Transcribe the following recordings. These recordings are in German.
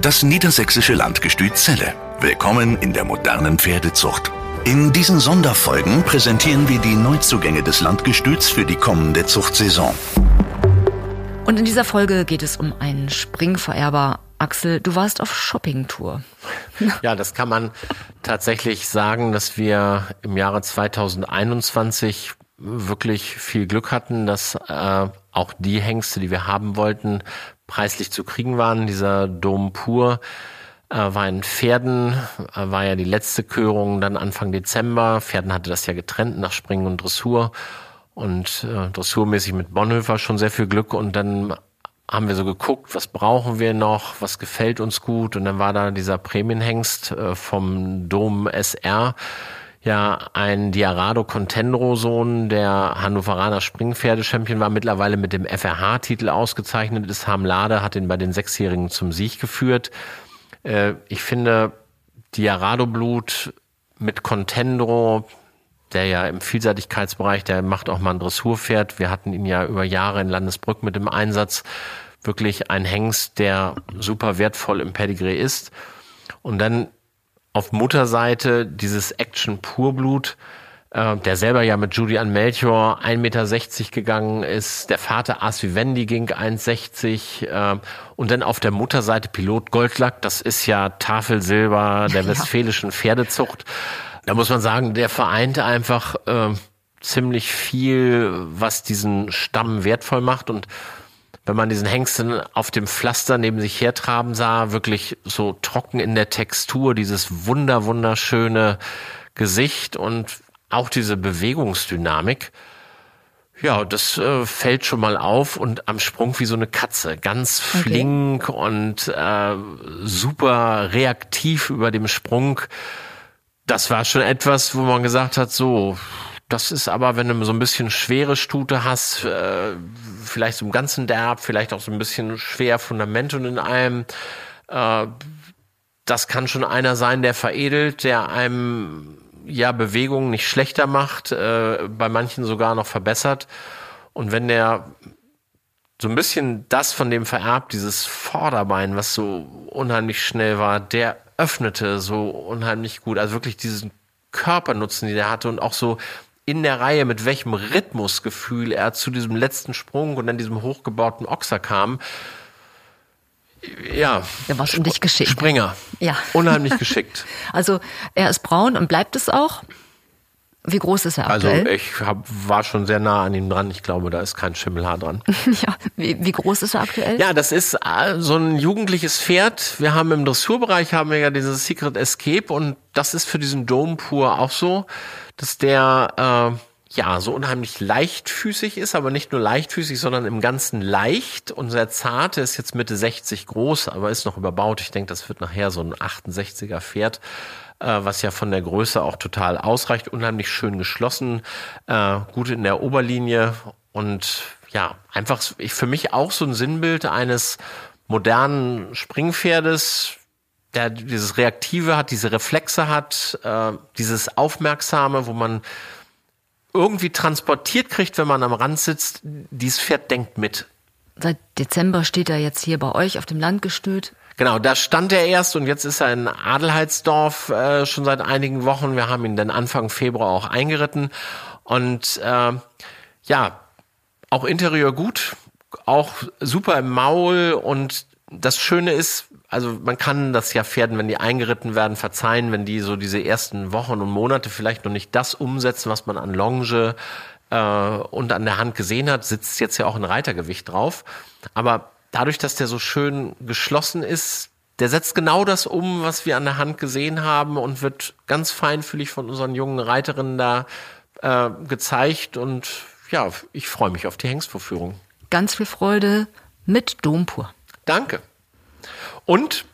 Das niedersächsische Landgestüt Celle. Willkommen in der modernen Pferdezucht. In diesen Sonderfolgen präsentieren wir die Neuzugänge des Landgestüts für die kommende Zuchtsaison. Und in dieser Folge geht es um einen Springvererber. Axel, du warst auf Shoppingtour. Ja, das kann man tatsächlich sagen, dass wir im Jahre 2021 wirklich viel Glück hatten, dass äh, auch die Hengste, die wir haben wollten, preislich zu kriegen waren. Dieser Dom pur äh, war in Pferden, äh, war ja die letzte Körung dann Anfang Dezember. Pferden hatte das ja getrennt nach Springen und Dressur und äh, dressurmäßig mit Bonhoeffer schon sehr viel Glück und dann haben wir so geguckt, was brauchen wir noch, was gefällt uns gut und dann war da dieser Prämienhengst äh, vom Dom SR, ja ein Diarado Contendro Sohn, der Hannoveraner Springpferde-Champion war, mittlerweile mit dem FRH-Titel ausgezeichnet ist. Hamlade hat ihn bei den Sechsjährigen zum Sieg geführt. Äh, ich finde, Diarado Blut mit Contendro, der ja im Vielseitigkeitsbereich, der macht auch mal ein Dressurpferd. Wir hatten ihn ja über Jahre in Landesbrück mit dem Einsatz. Wirklich ein Hengst, der super wertvoll im Pedigree ist. Und dann auf Mutterseite dieses Action Purblut, äh, der selber ja mit Julian Melchior 1,60 Meter gegangen ist. Der Vater As Vivendi ging 1,60 äh, und dann auf der Mutterseite Pilot Goldlack, das ist ja Tafelsilber der westfälischen Pferdezucht. Da muss man sagen, der vereint einfach äh, ziemlich viel, was diesen Stamm wertvoll macht und wenn man diesen Hengsten auf dem Pflaster neben sich hertraben sah, wirklich so trocken in der Textur, dieses wunder wunderschöne Gesicht und auch diese Bewegungsdynamik. Ja, das äh, fällt schon mal auf und am Sprung wie so eine Katze, ganz flink okay. und äh, super reaktiv über dem Sprung das war schon etwas, wo man gesagt hat, so, das ist aber, wenn du so ein bisschen schwere Stute hast, äh, vielleicht so im ganzen Derb, vielleicht auch so ein bisschen schwer Fundament und in allem, äh, das kann schon einer sein, der veredelt, der einem ja Bewegungen nicht schlechter macht, äh, bei manchen sogar noch verbessert. Und wenn der so ein bisschen das von dem vererbt, dieses Vorderbein, was so unheimlich schnell war, der öffnete so unheimlich gut. Also wirklich diesen Körpernutzen, den er hatte und auch so in der Reihe, mit welchem Rhythmusgefühl er zu diesem letzten Sprung und dann diesem hochgebauten Ochser kam. Ja. Der war schon dich geschickt. Springer. Ja. Unheimlich geschickt. Also er ist braun und bleibt es auch. Wie groß ist er also, aktuell? Also ich hab, war schon sehr nah an ihm dran. Ich glaube, da ist kein Schimmelhaar dran. ja, wie, wie, groß ist er aktuell? Ja, das ist äh, so ein jugendliches Pferd. Wir haben im Dressurbereich haben wir ja dieses Secret Escape und das ist für diesen Dom pur auch so, dass der äh, ja so unheimlich leichtfüßig ist, aber nicht nur leichtfüßig, sondern im Ganzen leicht und sehr zart. Er ist jetzt Mitte 60 groß, aber ist noch überbaut. Ich denke, das wird nachher so ein 68er Pferd äh, was ja von der Größe auch total ausreicht. Unheimlich schön geschlossen, äh, gut in der Oberlinie und ja, einfach für mich auch so ein Sinnbild eines modernen Springpferdes, der dieses Reaktive hat, diese Reflexe hat, äh, dieses Aufmerksame, wo man irgendwie transportiert kriegt, wenn man am Rand sitzt, dieses Pferd denkt mit. Seit Dezember steht er jetzt hier bei euch auf dem Landgestüt. Genau, da stand er erst und jetzt ist er in Adelheidsdorf äh, schon seit einigen Wochen. Wir haben ihn dann Anfang Februar auch eingeritten und äh, ja, auch Interieur gut, auch super im Maul und das Schöne ist, also man kann das ja Pferden, wenn die eingeritten werden, verzeihen, wenn die so diese ersten Wochen und Monate vielleicht noch nicht das umsetzen, was man an Longe äh, und an der Hand gesehen hat, sitzt jetzt ja auch ein Reitergewicht drauf. Aber dadurch, dass der so schön geschlossen ist, der setzt genau das um, was wir an der Hand gesehen haben und wird ganz feinfühlig von unseren jungen Reiterinnen da äh, gezeigt. Und ja, ich freue mich auf die Hengstvorführung. Ganz viel Freude mit Dompur. Danke. Und,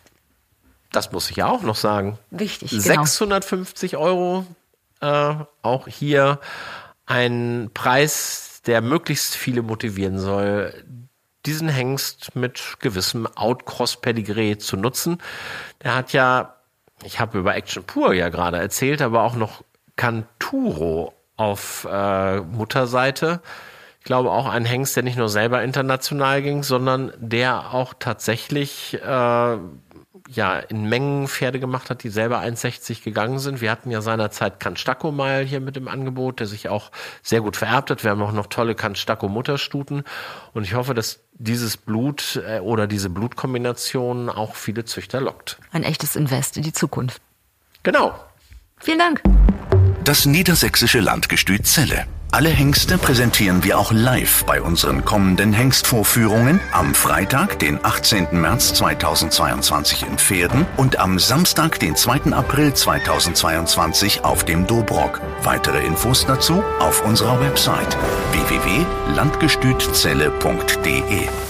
das muss ich ja auch noch sagen, wichtig, 650 genau. Euro, äh, auch hier ein Preis, der möglichst viele motivieren soll, diesen Hengst mit gewissem Outcross-Pedigree zu nutzen. Der hat ja, ich habe über Action Pur ja gerade erzählt, aber auch noch Canturo auf äh, Mutterseite. Ich glaube auch ein Hengst, der nicht nur selber international ging, sondern der auch tatsächlich äh, ja in Mengen Pferde gemacht hat, die selber 1,60 gegangen sind. Wir hatten ja seinerzeit Kanstako mal hier mit im Angebot, der sich auch sehr gut vererbt hat. Wir haben auch noch tolle Kanstako Mutterstuten und ich hoffe, dass dieses Blut äh, oder diese Blutkombination auch viele Züchter lockt. Ein echtes Invest in die Zukunft. Genau. Vielen Dank. Das niedersächsische Landgestüt Celle. Alle Hengste präsentieren wir auch live bei unseren kommenden Hengstvorführungen am Freitag, den 18. März 2022 in Pferden und am Samstag, den 2. April 2022 auf dem Dobrock. Weitere Infos dazu auf unserer Website www.landgestützelle.de.